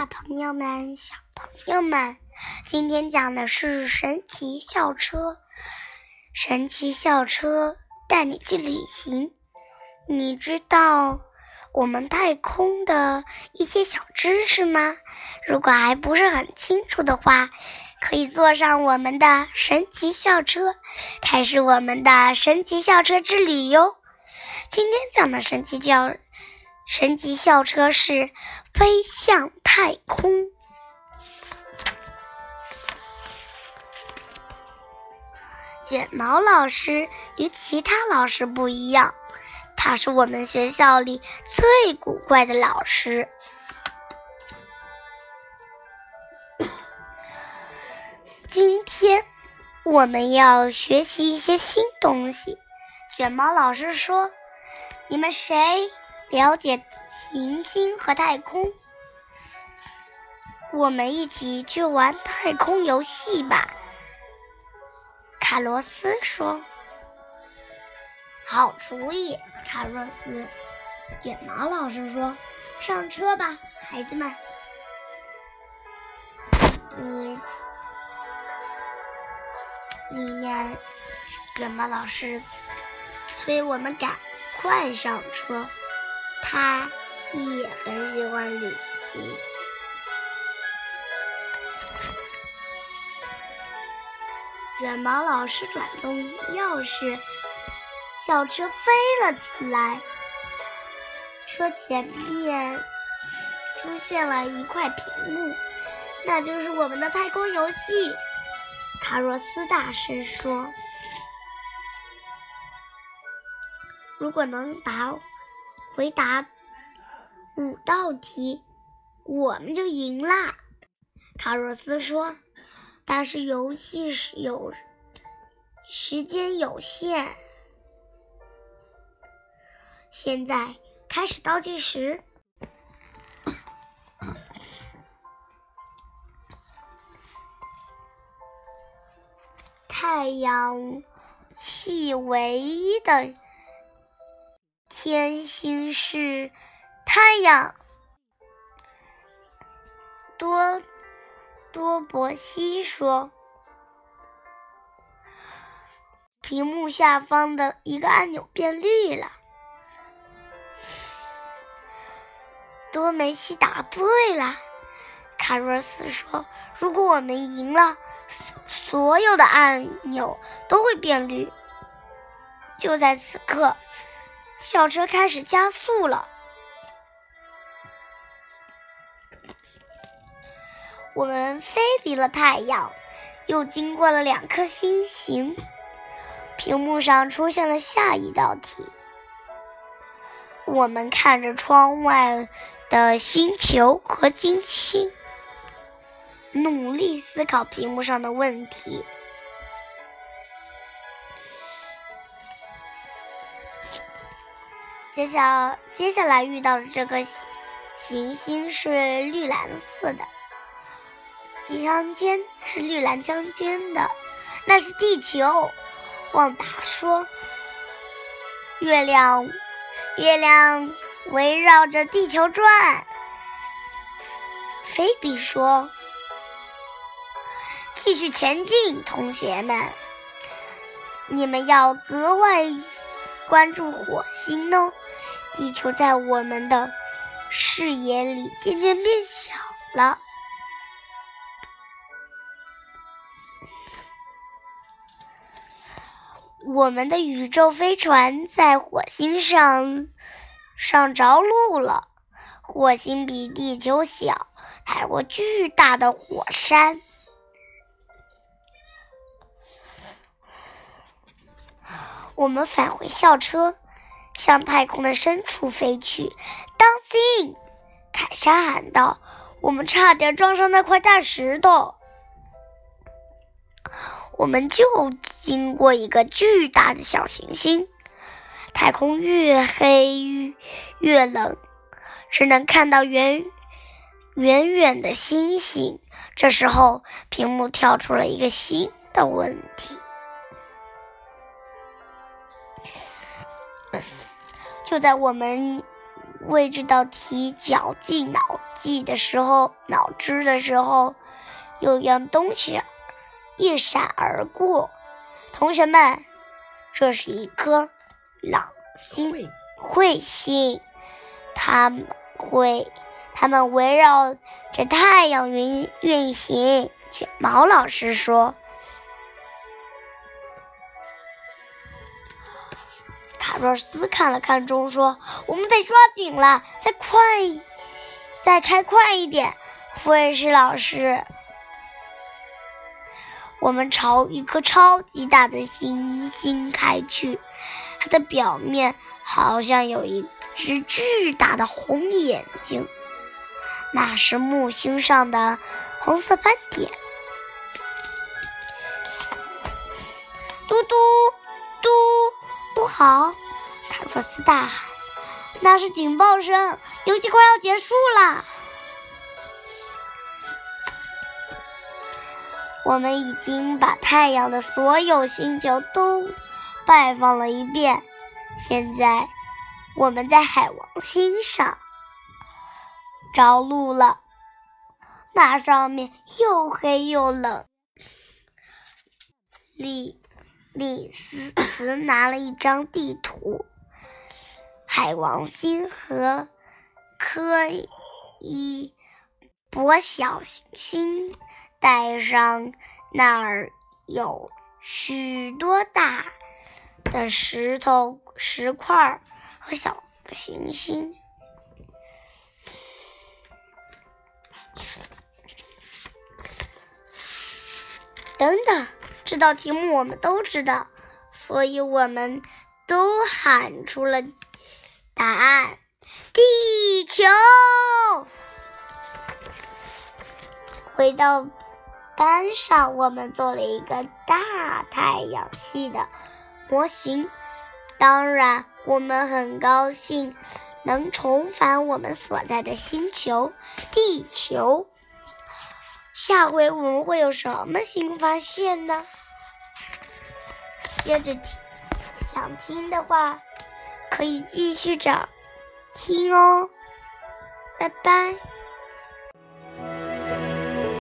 大朋友们、小朋友们，今天讲的是神奇校车。神奇校车带你去旅行。你知道我们太空的一些小知识吗？如果还不是很清楚的话，可以坐上我们的神奇校车，开始我们的神奇校车之旅哟。今天讲的神奇校。神奇校车是飞向太空。卷毛老师与其他老师不一样，他是我们学校里最古怪的老师。今天我们要学习一些新东西。卷毛老师说：“你们谁？”了解行星和太空，我们一起去玩太空游戏吧。卡罗斯说：“好主意。”卡洛斯，卷毛老师说：“上车吧，孩子们。”嗯，里面卷毛老师催我们赶快上车。他也很喜欢旅行。卷毛老师转动钥匙，小车飞了起来。车前面出现了一块屏幕，那就是我们的太空游戏。卡若斯大声说：“如果能答。”回答五道题，我们就赢啦。卡洛斯说：“但是游戏是有时间有限，现在开始倒计时。”太阳系唯一的。天星是太阳。多多伯西说：“屏幕下方的一个按钮变绿了。”多梅西答对了。卡若斯说：“如果我们赢了，所所有的按钮都会变绿。”就在此刻。校车开始加速了，我们飞离了太阳，又经过了两颗星星。屏幕上出现了下一道题。我们看着窗外的星球和金星，努力思考屏幕上的问题。接下接下来遇到的这个行星是绿蓝色的，相间是绿蓝相间的，那是地球。旺达说：“月亮，月亮围绕着地球转。”菲比说：“继续前进，同学们，你们要格外关注火星哦。”地球在我们的视野里渐渐变小了。我们的宇宙飞船在火星上上着陆了。火星比地球小，还过巨大的火山。我们返回校车。向太空的深处飞去，当心！凯莎喊道：“我们差点撞上那块大石头。”我们就经过一个巨大的小行星，太空越黑越冷，只能看到远远远的星星。这时候，屏幕跳出了一个新的问题。就在我们为这道题绞尽脑汁的时候，脑汁的时候，有样东西一闪而过。同学们，这是一颗朗星彗星，它们会，它们围绕着太阳运运行。毛老师说。罗斯看了看钟，说：“我们得抓紧了，再快，再开快一点。”福尔士老师，我们朝一颗超级大的行星开去，它的表面好像有一只巨大的红眼睛，那是木星上的红色斑点。嘟嘟嘟。不好！卡洛斯大喊：“那是警报声，游戏快要结束了。”我们已经把太阳的所有星球都拜访了一遍，现在我们在海王星上着陆了。那上面又黑又冷。里。李斯茨拿了一张地图，海王星和科伊伯小行星带上那儿有许多大的石头石块和小的行星。等等。这道题目我们都知道，所以我们都喊出了答案：地球。回到班上，我们做了一个大太阳系的模型。当然，我们很高兴能重返我们所在的星球——地球。下回我们会有什么新发现呢？接着听，想听的话可以继续找听哦，拜拜。